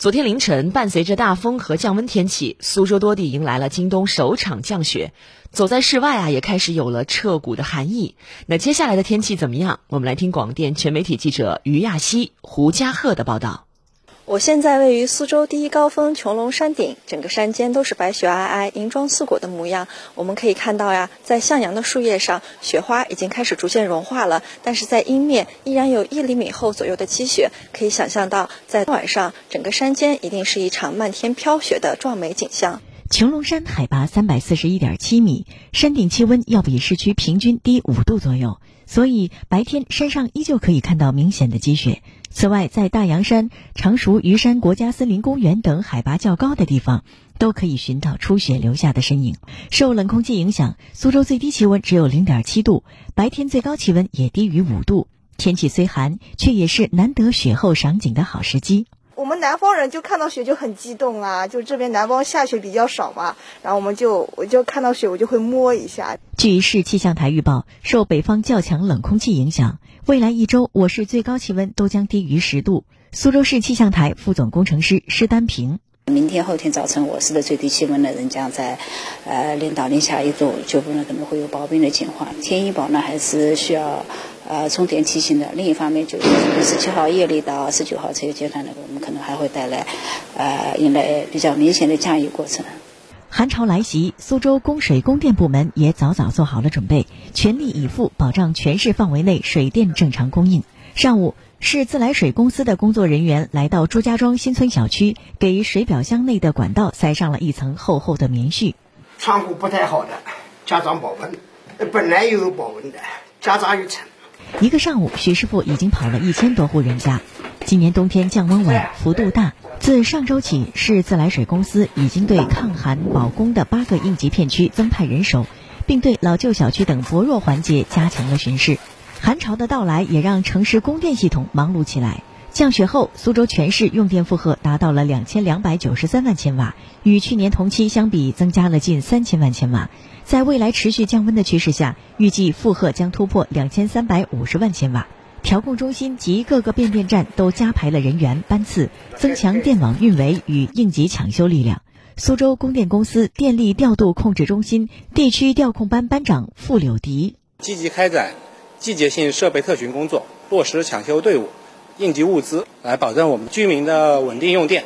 昨天凌晨，伴随着大风和降温天气，苏州多地迎来了今冬首场降雪。走在室外啊，也开始有了彻骨的寒意。那接下来的天气怎么样？我们来听广电全媒体记者于亚希、胡家鹤的报道。我现在位于苏州第一高峰穹窿山顶，整个山间都是白雪皑皑、银装素裹的模样。我们可以看到呀，在向阳的树叶上，雪花已经开始逐渐融化了，但是在阴面依然有一厘米厚左右的积雪。可以想象到，在晚上，整个山间一定是一场漫天飘雪的壮美景象。穹窿山海拔三百四十一点七米，山顶气温要比市区平均低五度左右，所以白天山上依旧可以看到明显的积雪。此外，在大洋山、常熟虞山国家森林公园等海拔较高的地方，都可以寻到初雪留下的身影。受冷空气影响，苏州最低气温只有零点七度，白天最高气温也低于五度。天气虽寒，却也是难得雪后赏景的好时机。我们南方人就看到雪就很激动啊，就这边南方下雪比较少嘛，然后我们就我就看到雪我就会摸一下。据市气象台预报，受北方较强冷空气影响，未来一周我市最高气温都将低于十度。苏州市气象台副总工程师施丹平：明天后天早晨我市的最低气温呢仍将在呃零到零下一度，局部呢可能会有暴冰的情况。天一宝呢还是需要。呃，重点提醒的。另一方面，就是十七号夜里到十九号这个阶段呢，我们可能还会带来，呃，迎来比较明显的降雨过程。寒潮来袭，苏州供水供电部门也早早做好了准备，全力以赴保障全市范围内水电正常供应。上午，市自来水公司的工作人员来到朱家庄新村小区，给水表箱内的管道塞上了一层厚厚的棉絮。窗户不太好的，加装保温；本来有保温的，加装一层。一个上午，徐师傅已经跑了一千多户人家。今年冬天降温晚，幅度大。自上周起，市自来水公司已经对抗寒保供的八个应急片区增派人手，并对老旧小区等薄弱环节加强了巡视。寒潮的到来也让城市供电系统忙碌起来。降雪后，苏州全市用电负荷达到了两千两百九十三万千瓦，与去年同期相比增加了近三千万千瓦。在未来持续降温的趋势下，预计负荷将突破两千三百五十万千瓦。调控中心及各个变电站都加排了人员班次，增强电网运维与应急抢修力量。苏州供电公司电力调度控制中心地区调控班班长傅柳迪：积极开展季节性设备特巡工作，落实抢修队伍、应急物资，来保证我们居民的稳定用电。